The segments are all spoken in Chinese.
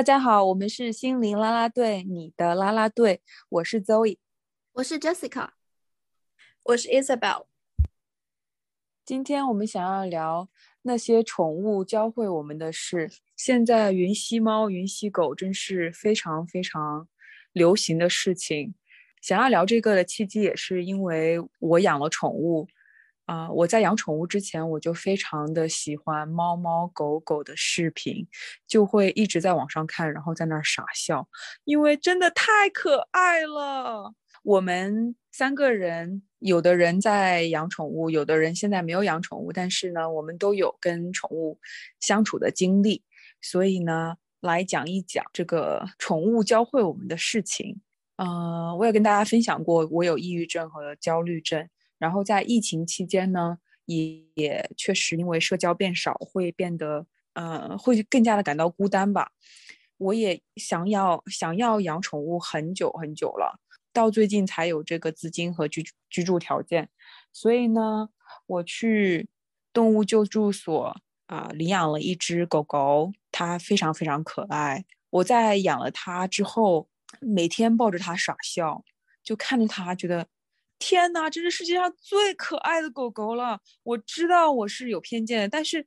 大家好，我们是心灵啦啦队，你的啦啦队，我是 Zoe，我是 Jessica，我是 Isabel。今天我们想要聊那些宠物教会我们的事。现在云吸猫、云吸狗真是非常非常流行的事情。想要聊这个的契机也是因为我养了宠物。啊，我在养宠物之前，我就非常的喜欢猫猫狗狗的视频，就会一直在网上看，然后在那儿傻笑，因为真的太可爱了。我们三个人，有的人在养宠物，有的人现在没有养宠物，但是呢，我们都有跟宠物相处的经历，所以呢，来讲一讲这个宠物教会我们的事情。嗯，我也跟大家分享过，我有抑郁症和焦虑症。然后在疫情期间呢，也也确实因为社交变少，会变得呃，会更加的感到孤单吧。我也想要想要养宠物很久很久了，到最近才有这个资金和居居住条件。所以呢，我去动物救助所啊领养了一只狗狗，它非常非常可爱。我在养了它之后，每天抱着它傻笑，就看着它觉得。天哪，这是世界上最可爱的狗狗了！我知道我是有偏见的，但是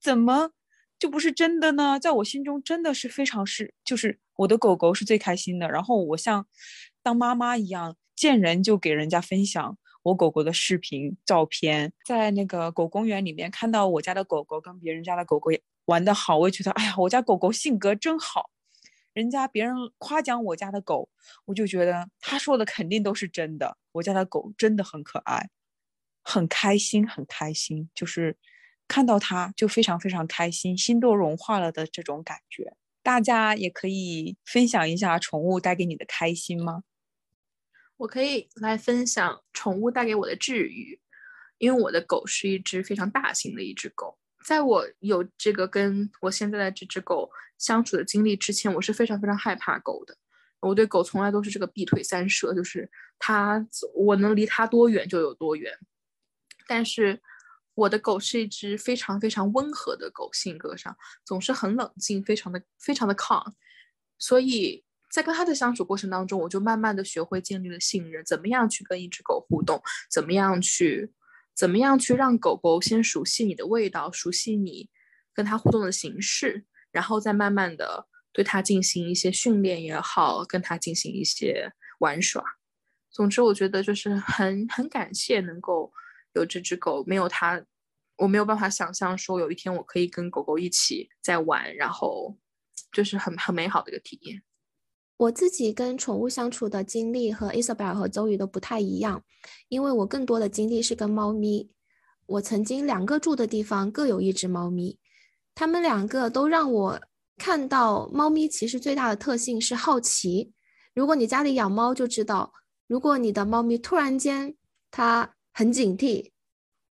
怎么就不是真的呢？在我心中，真的是非常是，就是我的狗狗是最开心的。然后我像当妈妈一样，见人就给人家分享我狗狗的视频、照片，在那个狗公园里面看到我家的狗狗跟别人家的狗狗玩的好，我也觉得，哎呀，我家狗狗性格真好。人家别人夸奖我家的狗，我就觉得他说的肯定都是真的。我家的狗真的很可爱，很开心，很开心，就是看到它就非常非常开心，心都融化了的这种感觉。大家也可以分享一下宠物带给你的开心吗？我可以来分享宠物带给我的治愈，因为我的狗是一只非常大型的一只狗。在我有这个跟我现在的这只狗相处的经历之前，我是非常非常害怕狗的。我对狗从来都是这个避腿三舍，就是它，我能离它多远就有多远。但是我的狗是一只非常非常温和的狗，性格上总是很冷静，非常的非常的 calm。所以在跟它的相处过程当中，我就慢慢的学会建立了信任，怎么样去跟一只狗互动，怎么样去。怎么样去让狗狗先熟悉你的味道，熟悉你跟它互动的形式，然后再慢慢的对它进行一些训练也好，跟它进行一些玩耍。总之，我觉得就是很很感谢能够有这只狗，没有它，我没有办法想象说有一天我可以跟狗狗一起在玩，然后就是很很美好的一个体验。我自己跟宠物相处的经历和 Isabel 和周瑜都不太一样，因为我更多的经历是跟猫咪。我曾经两个住的地方各有一只猫咪，它们两个都让我看到猫咪其实最大的特性是好奇。如果你家里养猫，就知道，如果你的猫咪突然间它很警惕，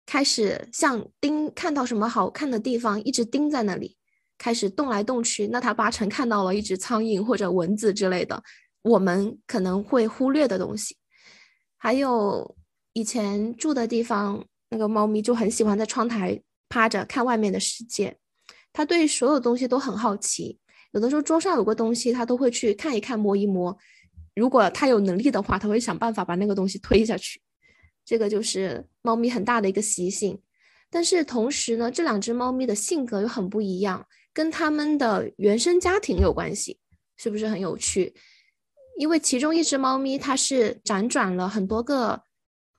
开始像盯看到什么好看的地方，一直盯在那里。开始动来动去，那它八成看到了一只苍蝇或者蚊子之类的，我们可能会忽略的东西。还有以前住的地方，那个猫咪就很喜欢在窗台趴着看外面的世界，它对所有东西都很好奇。有的时候桌上有个东西，它都会去看一看、摸一摸。如果它有能力的话，它会想办法把那个东西推下去。这个就是猫咪很大的一个习性。但是同时呢，这两只猫咪的性格又很不一样。跟他们的原生家庭有关系，是不是很有趣？因为其中一只猫咪，它是辗转了很多个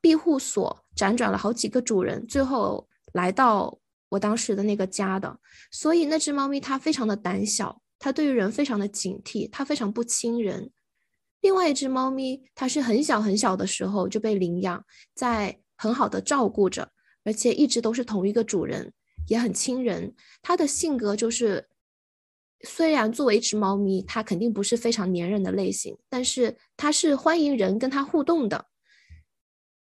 庇护所，辗转了好几个主人，最后来到我当时的那个家的。所以那只猫咪它非常的胆小，它对于人非常的警惕，它非常不亲人。另外一只猫咪，它是很小很小的时候就被领养，在很好的照顾着，而且一直都是同一个主人。也很亲人，它的性格就是，虽然作为一只猫咪，它肯定不是非常粘人的类型，但是它是欢迎人跟它互动的，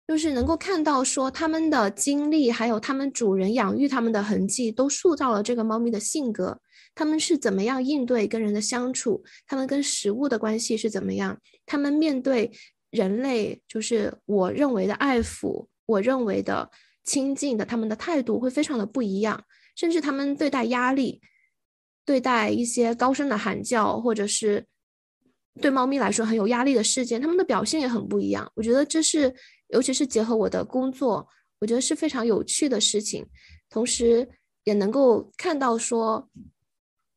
就是能够看到说他们的经历，还有他们主人养育他们的痕迹，都塑造了这个猫咪的性格。他们是怎么样应对跟人的相处？他们跟食物的关系是怎么样？他们面对人类，就是我认为的爱抚，我认为的。亲近的，他们的态度会非常的不一样，甚至他们对待压力，对待一些高声的喊叫，或者是对猫咪来说很有压力的事件，它们的表现也很不一样。我觉得这是，尤其是结合我的工作，我觉得是非常有趣的事情，同时也能够看到说。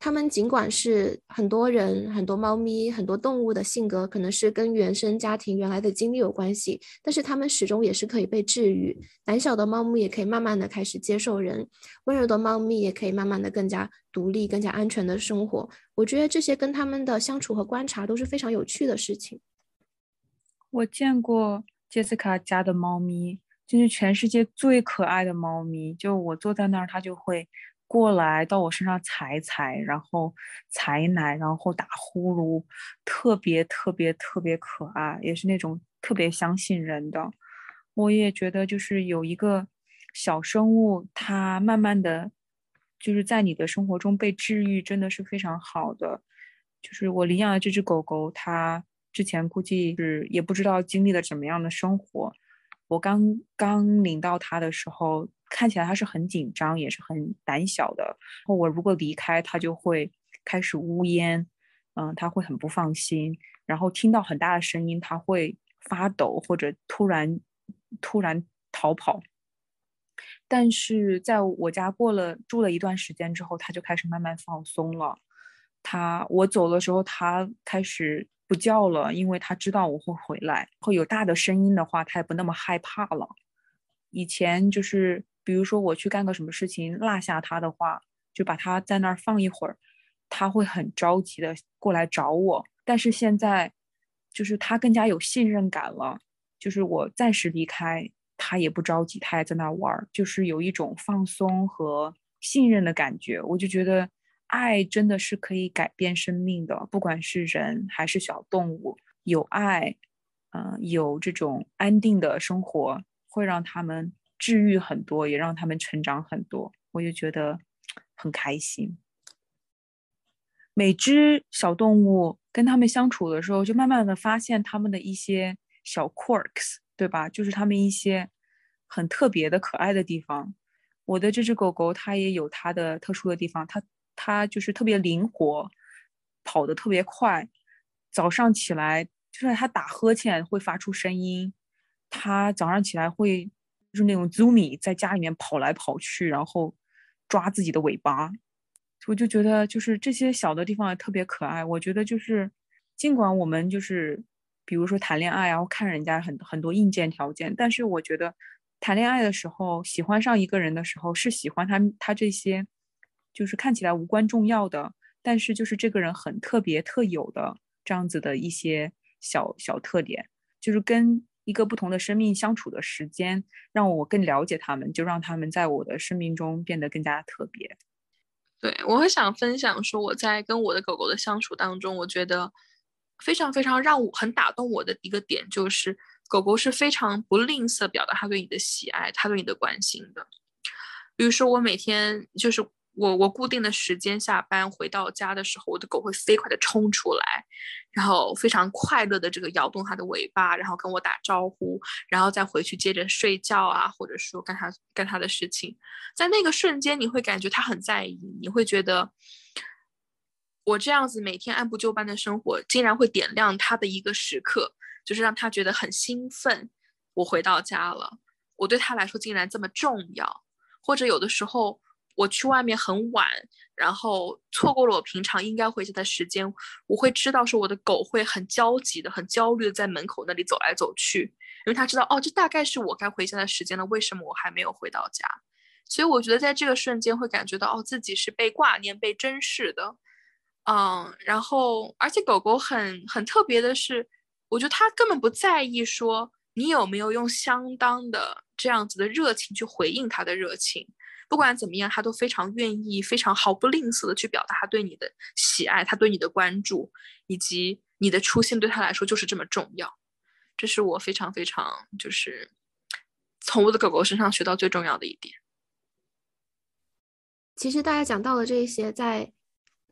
他们尽管是很多人、很多猫咪、很多动物的性格，可能是跟原生家庭原来的经历有关系，但是他们始终也是可以被治愈。胆小的猫咪也可以慢慢的开始接受人，温柔的猫咪也可以慢慢的更加独立、更加安全的生活。我觉得这些跟他们的相处和观察都是非常有趣的事情。我见过杰斯卡家的猫咪，就是全世界最可爱的猫咪。就我坐在那儿，它就会。过来到我身上踩踩，然后踩奶，然后打呼噜，特别特别特别可爱，也是那种特别相信人的。我也觉得，就是有一个小生物，它慢慢的就是在你的生活中被治愈，真的是非常好的。就是我领养的这只狗狗，它之前估计是也不知道经历了怎么样的生活。我刚刚领到它的时候。看起来他是很紧张，也是很胆小的。我如果离开，他就会开始呜咽，嗯，他会很不放心。然后听到很大的声音，他会发抖或者突然突然逃跑。但是在我家过了住了一段时间之后，他就开始慢慢放松了。他我走的时候，他开始不叫了，因为他知道我会回来。会有大的声音的话，他也不那么害怕了。以前就是。比如说我去干个什么事情落下他的话，就把他在那儿放一会儿，他会很着急的过来找我。但是现在，就是他更加有信任感了，就是我暂时离开，他也不着急，他也在那儿玩，就是有一种放松和信任的感觉。我就觉得爱真的是可以改变生命的，不管是人还是小动物，有爱，嗯，有这种安定的生活，会让他们。治愈很多，也让他们成长很多，我就觉得很开心。每只小动物跟他们相处的时候，就慢慢的发现他们的一些小 quirks，对吧？就是他们一些很特别的可爱的地方。我的这只狗狗它也有它的特殊的地方，它它就是特别灵活，跑得特别快。早上起来，就算它打呵欠会发出声音，它早上起来会。就是那种 Zoomy 在家里面跑来跑去，然后抓自己的尾巴，我就觉得就是这些小的地方特别可爱。我觉得就是尽管我们就是比如说谈恋爱然后，看人家很很多硬件条件，但是我觉得谈恋爱的时候喜欢上一个人的时候是喜欢他他这些就是看起来无关重要的，但是就是这个人很特别特有的这样子的一些小小特点，就是跟。一个不同的生命相处的时间，让我更了解他们，就让他们在我的生命中变得更加特别。对我很想分享说，我在跟我的狗狗的相处当中，我觉得非常非常让我很打动我的一个点，就是狗狗是非常不吝啬表达它对你的喜爱，它对你的关心的。比如说，我每天就是。我我固定的时间下班回到家的时候，我的狗会飞快的冲出来，然后非常快乐的这个摇动它的尾巴，然后跟我打招呼，然后再回去接着睡觉啊，或者说干它干它的事情。在那个瞬间，你会感觉它很在意，你会觉得我这样子每天按部就班的生活，竟然会点亮它的一个时刻，就是让它觉得很兴奋。我回到家了，我对它来说竟然这么重要，或者有的时候。我去外面很晚，然后错过了我平常应该回家的时间，我会知道说我的狗会很焦急的、很焦虑的在门口那里走来走去，因为它知道哦，这大概是我该回家的时间了。为什么我还没有回到家？所以我觉得在这个瞬间会感觉到哦，自己是被挂念、被珍视的。嗯，然后而且狗狗很很特别的是，我觉得它根本不在意说你有没有用相当的这样子的热情去回应它的热情。不管怎么样，他都非常愿意、非常毫不吝啬的去表达他对你的喜爱，他对你的关注，以及你的出现对他来说就是这么重要。这是我非常非常就是从我的狗狗身上学到最重要的一点。其实大家讲到的这些，在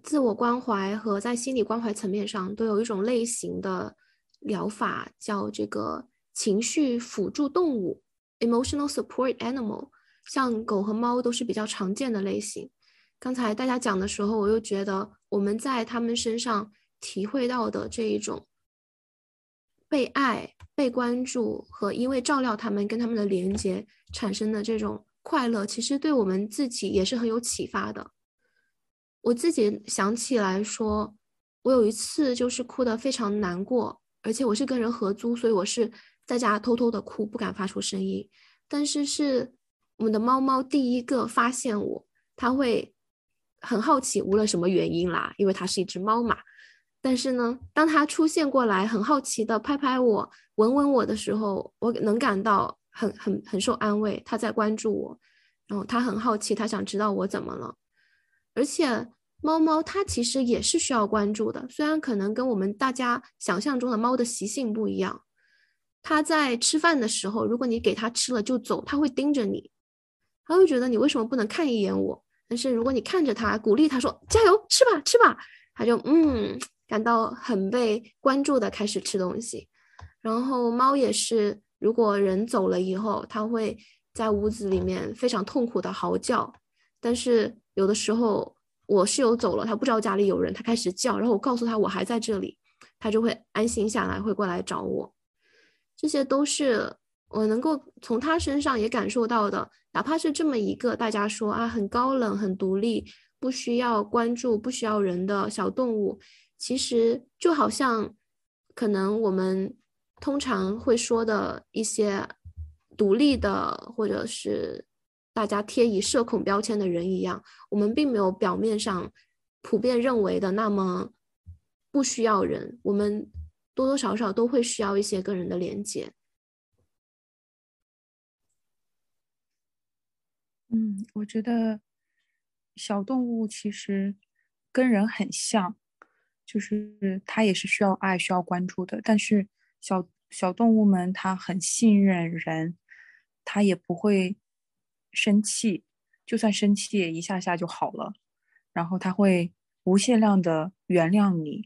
自我关怀和在心理关怀层面上，都有一种类型的疗法，叫这个情绪辅助动物 （emotional support animal）。像狗和猫都是比较常见的类型，刚才大家讲的时候，我又觉得我们在他们身上体会到的这一种被爱、被关注和因为照料他们跟他们的连接产生的这种快乐，其实对我们自己也是很有启发的。我自己想起来说，我有一次就是哭得非常难过，而且我是跟人合租，所以我是在家偷偷的哭，不敢发出声音。但是是我们的猫猫第一个发现我，它会很好奇，无论什么原因啦，因为它是一只猫嘛。但是呢，当它出现过来，很好奇的拍拍我、闻闻我的时候，我能感到很很很受安慰，它在关注我，然后它很好奇，它想知道我怎么了。而且猫猫它其实也是需要关注的，虽然可能跟我们大家想象中的猫的习性不一样。它在吃饭的时候，如果你给它吃了就走，它会盯着你，它会觉得你为什么不能看一眼我？但是如果你看着它，鼓励它说加油，吃吧，吃吧，它就嗯，感到很被关注的开始吃东西。然后猫也是，如果人走了以后，它会在屋子里面非常痛苦的嚎叫。但是有的时候我室友走了，它不知道家里有人，它开始叫，然后我告诉它我还在这里，它就会安心下来，会过来找我。这些都是我能够从他身上也感受到的，哪怕是这么一个大家说啊很高冷、很独立、不需要关注、不需要人的小动物，其实就好像可能我们通常会说的一些独立的，或者是大家贴以社恐标签的人一样，我们并没有表面上普遍认为的那么不需要人，我们。多多少少都会需要一些跟人的连接。嗯，我觉得小动物其实跟人很像，就是它也是需要爱、需要关注的。但是小小动物们它很信任人，它也不会生气，就算生气也一下下就好了。然后它会无限量的原谅你，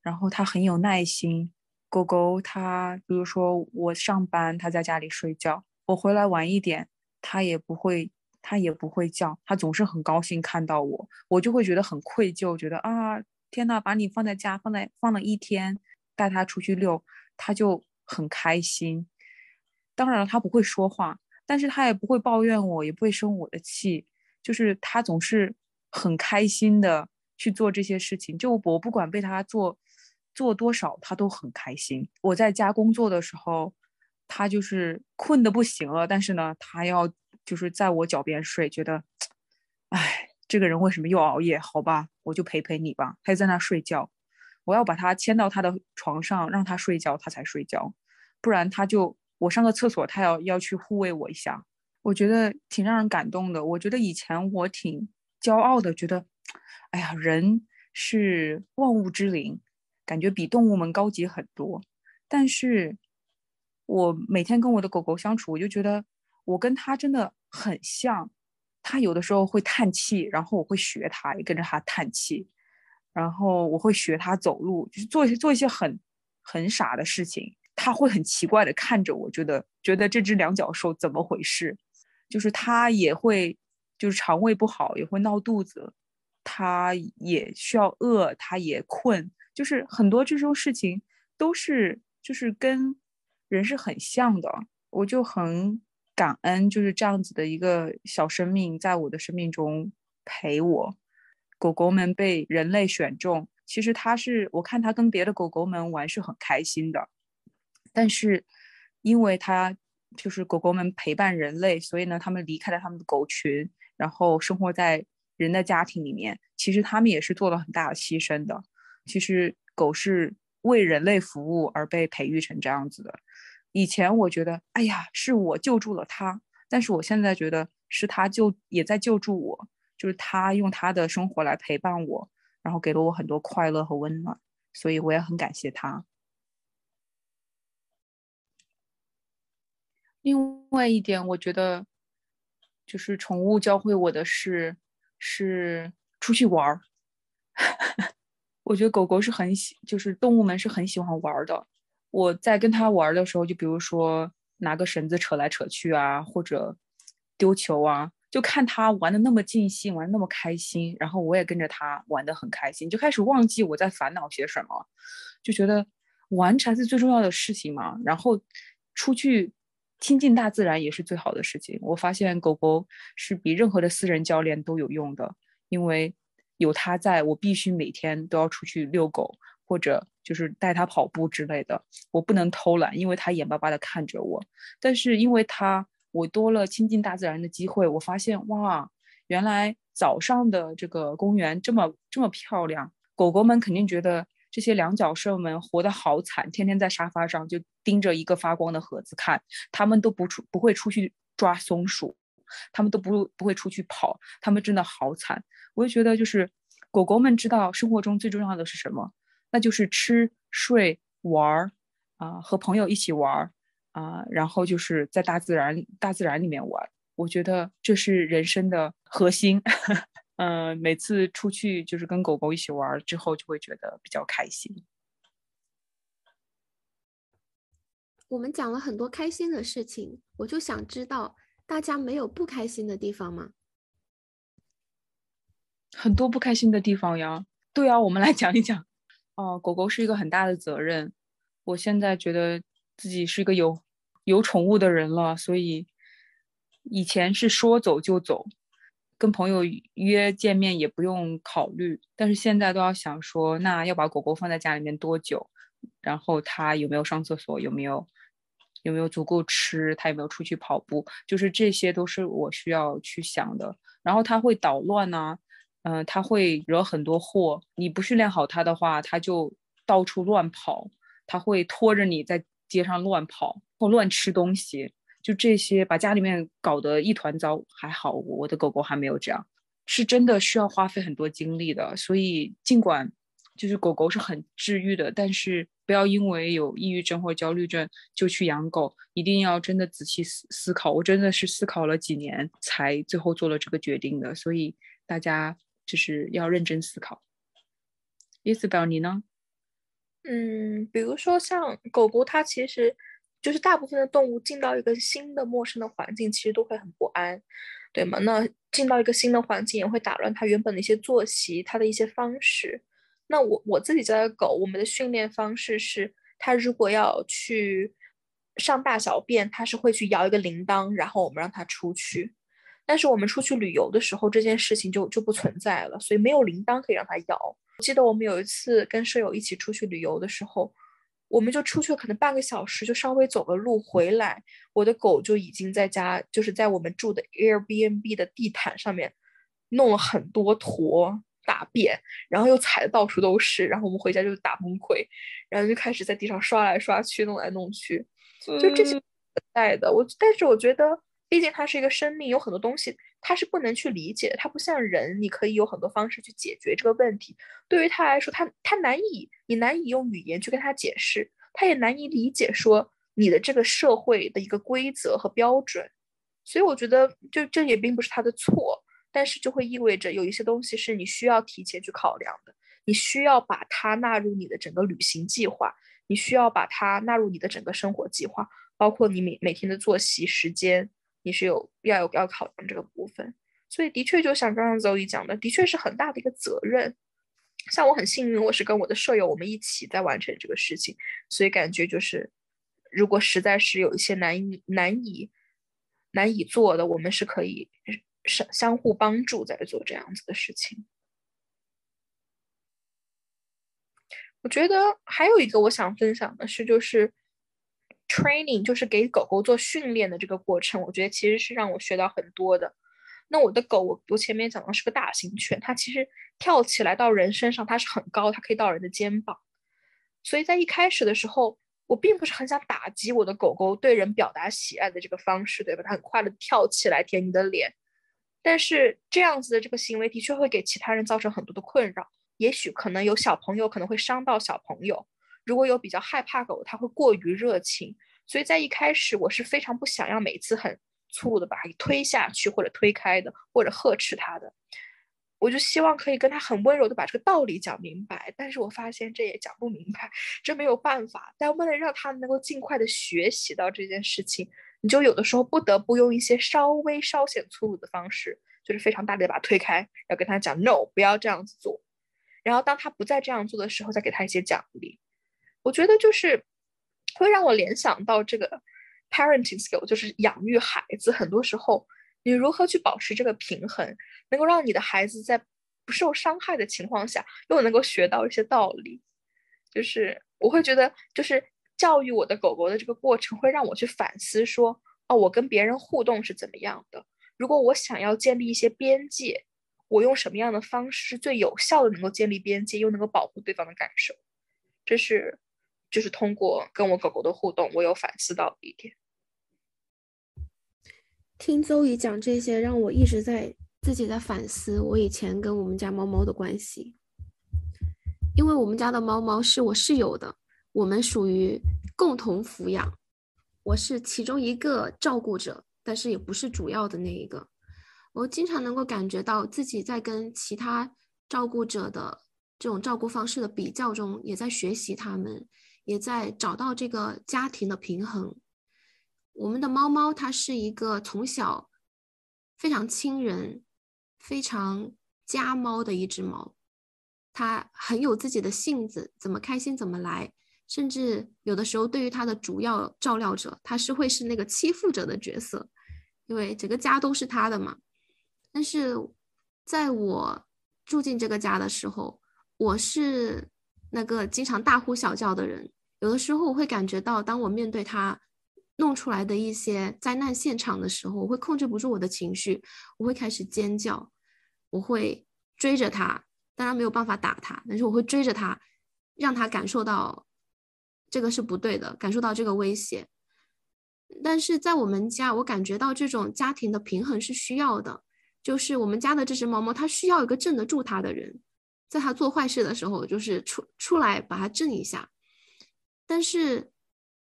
然后它很有耐心。狗狗它，比如说我上班，它在家里睡觉，我回来晚一点，它也不会，它也不会叫，它总是很高兴看到我，我就会觉得很愧疚，觉得啊，天呐，把你放在家，放在放了一天，带它出去遛，它就很开心。当然了，它不会说话，但是它也不会抱怨我，也不会生我的气，就是它总是很开心的去做这些事情，就我不管被它做。做多少他都很开心。我在家工作的时候，他就是困得不行了，但是呢，他要就是在我脚边睡，觉得，哎，这个人为什么又熬夜？好吧，我就陪陪你吧。他就在那睡觉，我要把他牵到他的床上，让他睡觉，他才睡觉，不然他就我上个厕所，他要要去护卫我一下。我觉得挺让人感动的。我觉得以前我挺骄傲的，觉得，哎呀，人是万物之灵。感觉比动物们高级很多，但是我每天跟我的狗狗相处，我就觉得我跟他真的很像。他有的时候会叹气，然后我会学他，也跟着他叹气。然后我会学他走路，就是做一些做一些很很傻的事情。他会很奇怪的看着我，觉得觉得这只两脚兽怎么回事？就是他也会，就是肠胃不好也会闹肚子，他也需要饿，他也困。就是很多这种事情都是就是跟人是很像的，我就很感恩，就是这样子的一个小生命在我的生命中陪我。狗狗们被人类选中，其实它是我看它跟别的狗狗们玩是很开心的，但是因为它就是狗狗们陪伴人类，所以呢，他们离开了他们的狗群，然后生活在人的家庭里面，其实他们也是做了很大的牺牲的。其实狗是为人类服务而被培育成这样子的。以前我觉得，哎呀，是我救助了它，但是我现在觉得是它救也在救助我，就是它用它的生活来陪伴我，然后给了我很多快乐和温暖，所以我也很感谢它。另外一点，我觉得就是宠物教会我的是是出去玩儿。我觉得狗狗是很喜，就是动物们是很喜欢玩的。我在跟它玩的时候，就比如说拿个绳子扯来扯去啊，或者丢球啊，就看他玩的那么尽兴，玩那么开心，然后我也跟着他玩的很开心，就开始忘记我在烦恼些什么，就觉得玩才是最重要的事情嘛。然后出去亲近大自然也是最好的事情。我发现狗狗是比任何的私人教练都有用的，因为有它在，我必须每天都要出去遛狗，或者就是带它跑步之类的。我不能偷懒，因为它眼巴巴的看着我。但是因为它。我多了亲近大自然的机会，我发现哇，原来早上的这个公园这么这么漂亮。狗狗们肯定觉得这些两脚兽们活得好惨，天天在沙发上就盯着一个发光的盒子看，他们都不出不会出去抓松鼠，他们都不不会出去跑，他们真的好惨。我就觉得就是狗狗们知道生活中最重要的是什么，那就是吃睡玩儿啊，和朋友一起玩儿。啊，然后就是在大自然大自然里面玩，我觉得这是人生的核心。嗯，每次出去就是跟狗狗一起玩之后，就会觉得比较开心。我们讲了很多开心的事情，我就想知道大家没有不开心的地方吗？很多不开心的地方呀。对啊，我们来讲一讲。哦，狗狗是一个很大的责任。我现在觉得自己是一个有。有宠物的人了，所以以前是说走就走，跟朋友约见面也不用考虑。但是现在都要想说，那要把狗狗放在家里面多久？然后它有没有上厕所？有没有有没有足够吃？它有没有出去跑步？就是这些都是我需要去想的。然后它会捣乱呢，嗯，它会惹很多祸。你不训练好它的话，它就到处乱跑，它会拖着你在街上乱跑。或乱吃东西，就这些把家里面搞得一团糟。还好我的狗狗还没有这样，是真的需要花费很多精力的。所以尽管就是狗狗是很治愈的，但是不要因为有抑郁症或焦虑症就去养狗，一定要真的仔细思思考。我真的是思考了几年才最后做了这个决定的。所以大家就是要认真思考。伊思表，你呢？嗯，比如说像狗狗，它其实。就是大部分的动物进到一个新的陌生的环境，其实都会很不安，对吗？那进到一个新的环境也会打乱它原本的一些作息，它的一些方式。那我我自己家的狗，我们的训练方式是，它如果要去上大小便，它是会去摇一个铃铛，然后我们让它出去。但是我们出去旅游的时候，这件事情就就不存在了，所以没有铃铛可以让它摇。我记得我们有一次跟舍友一起出去旅游的时候。我们就出去可能半个小时，就稍微走个路回来，我的狗就已经在家，就是在我们住的 Airbnb 的地毯上面弄了很多坨大便，然后又踩的到处都是，然后我们回家就打崩溃，然后就开始在地上刷来刷去，弄来弄去，就这些存在的。我但是我觉得。毕竟它是一个生命，有很多东西它是不能去理解的，它不像人，你可以有很多方式去解决这个问题。对于它来说，它它难以，你难以用语言去跟它解释，它也难以理解说你的这个社会的一个规则和标准。所以我觉得，就这也并不是它的错，但是就会意味着有一些东西是你需要提前去考量的，你需要把它纳入你的整个旅行计划，你需要把它纳入你的整个生活计划，包括你每每天的作息时间。你是有要有要考量这个部分，所以的确就像刚刚邹 e 讲的，的确是很大的一个责任。像我很幸运，我是跟我的舍友我们一起在完成这个事情，所以感觉就是，如果实在是有一些难以难以难以做的，我们是可以相相互帮助在做这样子的事情。我觉得还有一个我想分享的是，就是。Training 就是给狗狗做训练的这个过程，我觉得其实是让我学到很多的。那我的狗，我我前面讲的是个大型犬，它其实跳起来到人身上，它是很高，它可以到人的肩膀。所以在一开始的时候，我并不是很想打击我的狗狗对人表达喜爱的这个方式，对吧？它很快的跳起来舔你的脸，但是这样子的这个行为的确会给其他人造成很多的困扰，也许可能有小朋友可能会伤到小朋友。如果有比较害怕狗，它会过于热情，所以在一开始我是非常不想要每次很粗鲁的把它推下去或者推开的，或者呵斥它的。我就希望可以跟它很温柔的把这个道理讲明白，但是我发现这也讲不明白，这没有办法。但为了让它能够尽快的学习到这件事情，你就有的时候不得不用一些稍微稍显粗鲁的方式，就是非常大力的把他推开，要跟他讲 no，不要这样子做。然后当他不再这样做的时候，再给他一些奖励。我觉得就是会让我联想到这个 parenting skill，就是养育孩子。很多时候，你如何去保持这个平衡，能够让你的孩子在不受伤害的情况下，又能够学到一些道理。就是我会觉得，就是教育我的狗狗的这个过程，会让我去反思说，哦，我跟别人互动是怎么样的？如果我想要建立一些边界。我用什么样的方式最有效的，能够建立边界，又能够保护对方的感受？这是，就是通过跟我狗狗的互动，我有反思到一点。听邹姨讲这些，让我一直在自己在反思我以前跟我们家猫猫的关系。因为我们家的猫猫是我室友的，我们属于共同抚养，我是其中一个照顾者，但是也不是主要的那一个。我经常能够感觉到自己在跟其他照顾者的这种照顾方式的比较中，也在学习他们，也在找到这个家庭的平衡。我们的猫猫它是一个从小非常亲人、非常家猫的一只猫，它很有自己的性子，怎么开心怎么来，甚至有的时候对于它的主要照料者，它是会是那个欺负者的角色，因为整个家都是它的嘛。但是，在我住进这个家的时候，我是那个经常大呼小叫的人。有的时候，我会感觉到，当我面对他弄出来的一些灾难现场的时候，我会控制不住我的情绪，我会开始尖叫，我会追着他。当然没有办法打他，但是我会追着他，让他感受到这个是不对的，感受到这个威胁。但是在我们家，我感觉到这种家庭的平衡是需要的。就是我们家的这只猫猫，它需要一个镇得住它的人，在它做坏事的时候，就是出出来把它镇一下。但是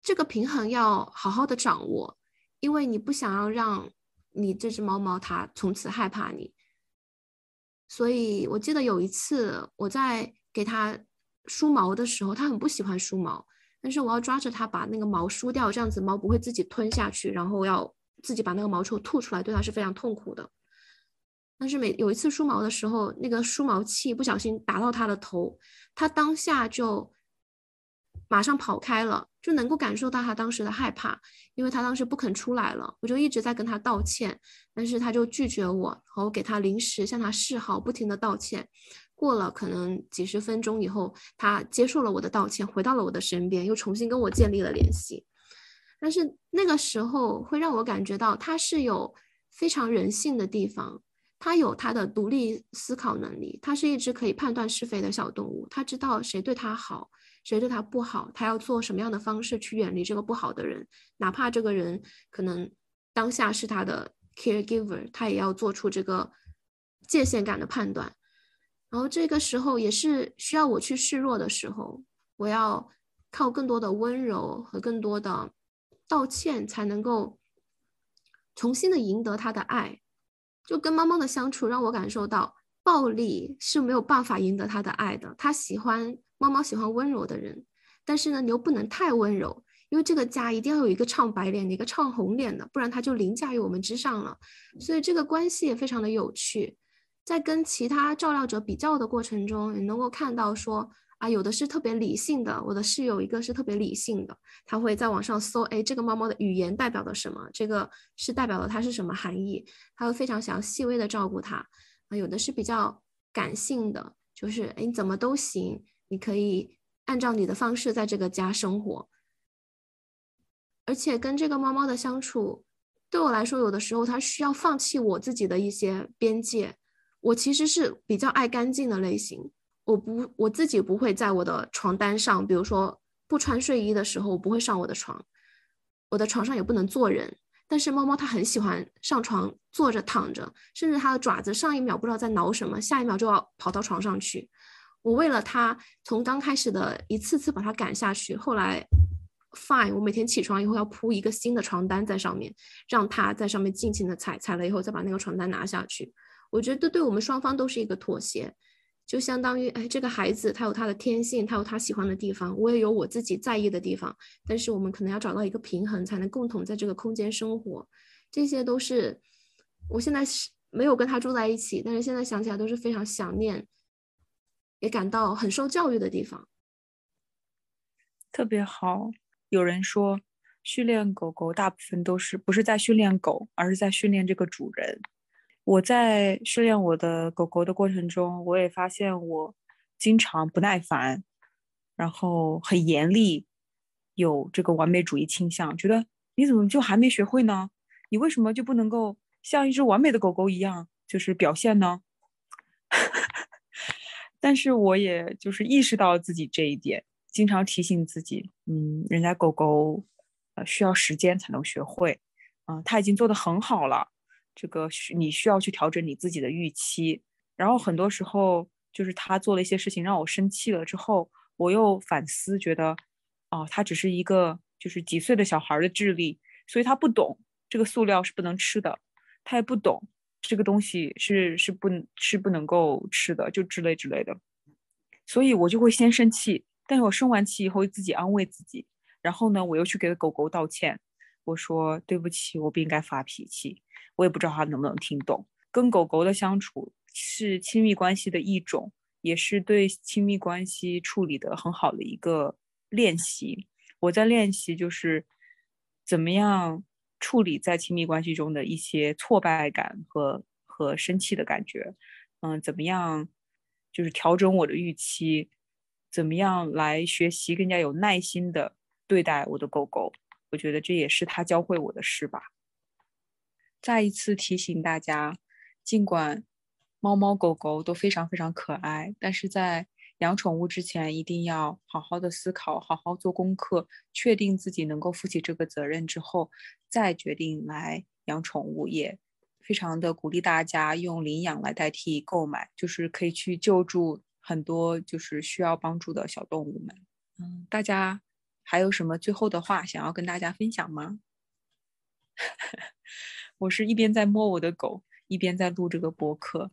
这个平衡要好好的掌握，因为你不想要让你这只猫猫它从此害怕你。所以我记得有一次我在给它梳毛的时候，它很不喜欢梳毛，但是我要抓着它把那个毛梳掉，这样子猫不会自己吞下去，然后要自己把那个毛球吐出来，对它是非常痛苦的。但是每有一次梳毛的时候，那个梳毛器不小心打到他的头，他当下就马上跑开了，就能够感受到他当时的害怕，因为他当时不肯出来了。我就一直在跟他道歉，但是他就拒绝我，然后给他零食，向他示好，不停的道歉。过了可能几十分钟以后，他接受了我的道歉，回到了我的身边，又重新跟我建立了联系。但是那个时候会让我感觉到他是有非常人性的地方。它有它的独立思考能力，它是一只可以判断是非的小动物。它知道谁对它好，谁对它不好，它要做什么样的方式去远离这个不好的人，哪怕这个人可能当下是它的 caregiver，它也要做出这个界限感的判断。然后这个时候也是需要我去示弱的时候，我要靠更多的温柔和更多的道歉，才能够重新的赢得他的爱。就跟猫猫的相处，让我感受到暴力是没有办法赢得它的爱的。它喜欢猫猫，喜欢温柔的人，但是呢，你又不能太温柔，因为这个家一定要有一个唱白脸的，一个唱红脸的，不然它就凌驾于我们之上了。所以这个关系也非常的有趣，在跟其他照料者比较的过程中，你能够看到说。啊，有的是特别理性的，我的室友一个是特别理性的，他会在网上搜，哎，这个猫猫的语言代表了什么？这个是代表了它是什么含义？他会非常想要细微的照顾它。啊，有的是比较感性的，就是哎，你怎么都行，你可以按照你的方式在这个家生活。而且跟这个猫猫的相处，对我来说，有的时候它需要放弃我自己的一些边界。我其实是比较爱干净的类型。我不，我自己不会在我的床单上，比如说不穿睡衣的时候，我不会上我的床，我的床上也不能坐人。但是猫猫它很喜欢上床坐着躺着，甚至它的爪子上一秒不知道在挠什么，下一秒就要跑到床上去。我为了它，从刚开始的一次次把它赶下去，后来 fine，我每天起床以后要铺一个新的床单在上面，让它在上面尽情的踩，踩了以后再把那个床单拿下去。我觉得对我们双方都是一个妥协。就相当于，哎，这个孩子他有他的天性，他有他喜欢的地方，我也有我自己在意的地方，但是我们可能要找到一个平衡，才能共同在这个空间生活。这些都是我现在是没有跟他住在一起，但是现在想起来都是非常想念，也感到很受教育的地方。特别好。有人说，训练狗狗大部分都是不是在训练狗，而是在训练这个主人。我在训练我的狗狗的过程中，我也发现我经常不耐烦，然后很严厉，有这个完美主义倾向，觉得你怎么就还没学会呢？你为什么就不能够像一只完美的狗狗一样，就是表现呢？但是我也就是意识到自己这一点。经常提醒自己，嗯，人家狗狗，呃，需要时间才能学会，啊，他已经做得很好了，这个需你需要去调整你自己的预期。然后很多时候，就是他做了一些事情让我生气了之后，我又反思，觉得，哦，他只是一个就是几岁的小孩的智力，所以他不懂这个塑料是不能吃的，他也不懂这个东西是是不是不能够吃的，就之类之类的，所以我就会先生气。但是我生完气以后自己安慰自己，然后呢，我又去给狗狗道歉，我说对不起，我不应该发脾气，我也不知道它能不能听懂。跟狗狗的相处是亲密关系的一种，也是对亲密关系处理的很好的一个练习。我在练习就是怎么样处理在亲密关系中的一些挫败感和和生气的感觉，嗯，怎么样就是调整我的预期。怎么样来学习更加有耐心的对待我的狗狗？我觉得这也是他教会我的事吧。再一次提醒大家，尽管猫猫狗狗都非常非常可爱，但是在养宠物之前，一定要好好的思考，好好做功课，确定自己能够负起这个责任之后，再决定来养宠物。也非常的鼓励大家用领养来代替购买，就是可以去救助。很多就是需要帮助的小动物们，嗯，大家还有什么最后的话想要跟大家分享吗？我是一边在摸我的狗，一边在录这个播客，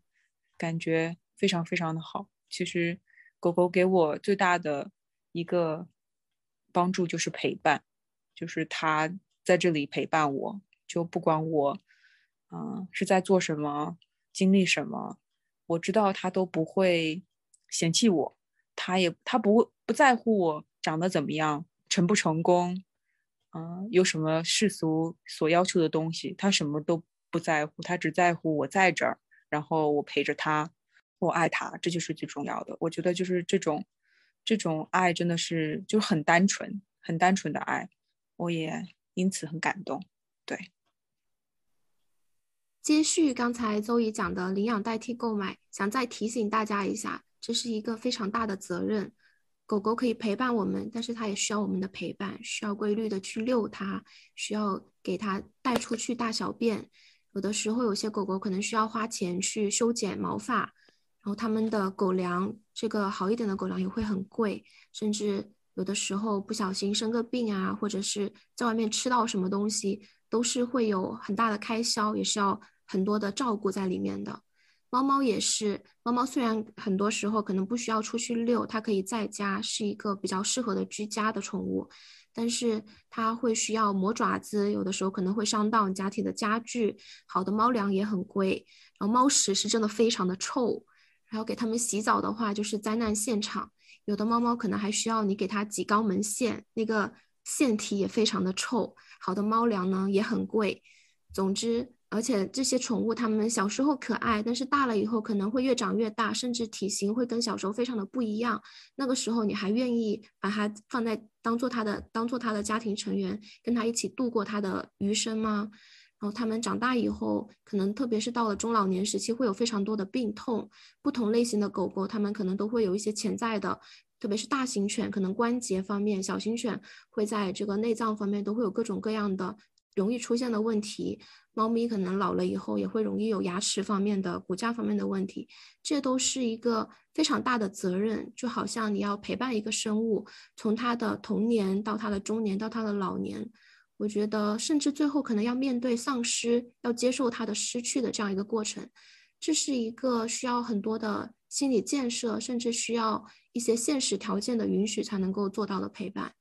感觉非常非常的好。其实狗狗给我最大的一个帮助就是陪伴，就是它在这里陪伴我，就不管我，嗯，是在做什么，经历什么，我知道它都不会。嫌弃我，他也他不不在乎我长得怎么样，成不成功，嗯，有什么世俗所要求的东西，他什么都不在乎，他只在乎我在这儿，然后我陪着他，我爱他，这就是最重要的。我觉得就是这种这种爱真的是就很单纯，很单纯的爱，我也因此很感动。对，接续刚才邹姨讲的领养代替购买，想再提醒大家一下。这是一个非常大的责任。狗狗可以陪伴我们，但是它也需要我们的陪伴，需要规律的去遛它，需要给它带出去大小便。有的时候，有些狗狗可能需要花钱去修剪毛发，然后它们的狗粮，这个好一点的狗粮也会很贵，甚至有的时候不小心生个病啊，或者是在外面吃到什么东西，都是会有很大的开销，也是要很多的照顾在里面的。猫猫也是，猫猫虽然很多时候可能不需要出去遛，它可以在家，是一个比较适合的居家的宠物，但是它会需要磨爪子，有的时候可能会伤到你家庭的家具。好的猫粮也很贵，然后猫屎是真的非常的臭，然后给它们洗澡的话就是灾难现场。有的猫猫可能还需要你给它挤肛门腺，那个腺体也非常的臭。好的猫粮呢也很贵，总之。而且这些宠物，它们小时候可爱，但是大了以后可能会越长越大，甚至体型会跟小时候非常的不一样。那个时候，你还愿意把它放在当做它的当做它的家庭成员，跟它一起度过它的余生吗？然后它们长大以后，可能特别是到了中老年时期，会有非常多的病痛。不同类型的狗狗，它们可能都会有一些潜在的，特别是大型犬，可能关节方面；小型犬会在这个内脏方面都会有各种各样的。容易出现的问题，猫咪可能老了以后也会容易有牙齿方面的、骨架方面的问题，这都是一个非常大的责任。就好像你要陪伴一个生物，从它的童年到它的中年到它的老年，我觉得甚至最后可能要面对丧失，要接受它的失去的这样一个过程，这是一个需要很多的心理建设，甚至需要一些现实条件的允许才能够做到的陪伴。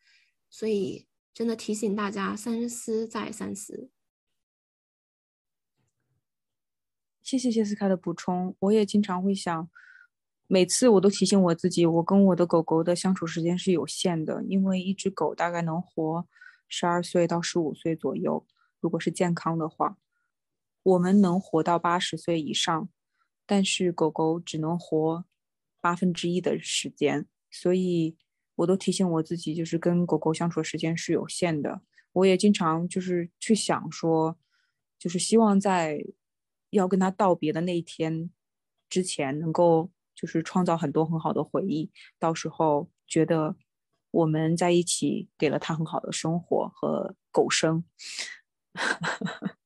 所以，真的提醒大家三思再三思。谢谢谢斯卡的补充，我也经常会想，每次我都提醒我自己，我跟我的狗狗的相处时间是有限的，因为一只狗大概能活十二岁到十五岁左右，如果是健康的话。我们能活到八十岁以上，但是狗狗只能活八分之一的时间，所以我都提醒我自己，就是跟狗狗相处的时间是有限的。我也经常就是去想说，就是希望在要跟他道别的那一天之前，能够就是创造很多很好的回忆，到时候觉得我们在一起给了他很好的生活和狗生。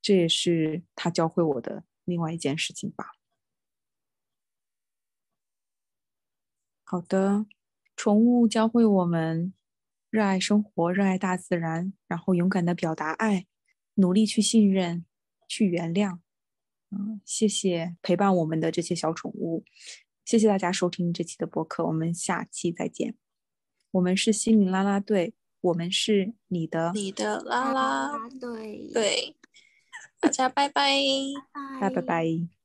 这也是他教会我的另外一件事情吧。好的，宠物教会我们热爱生活，热爱大自然，然后勇敢的表达爱，努力去信任，去原谅。嗯，谢谢陪伴我们的这些小宠物，谢谢大家收听这期的播客，我们下期再见。我们是心灵啦啦队，我们是你的你的啦啦队，对。大家拜拜，拜拜拜。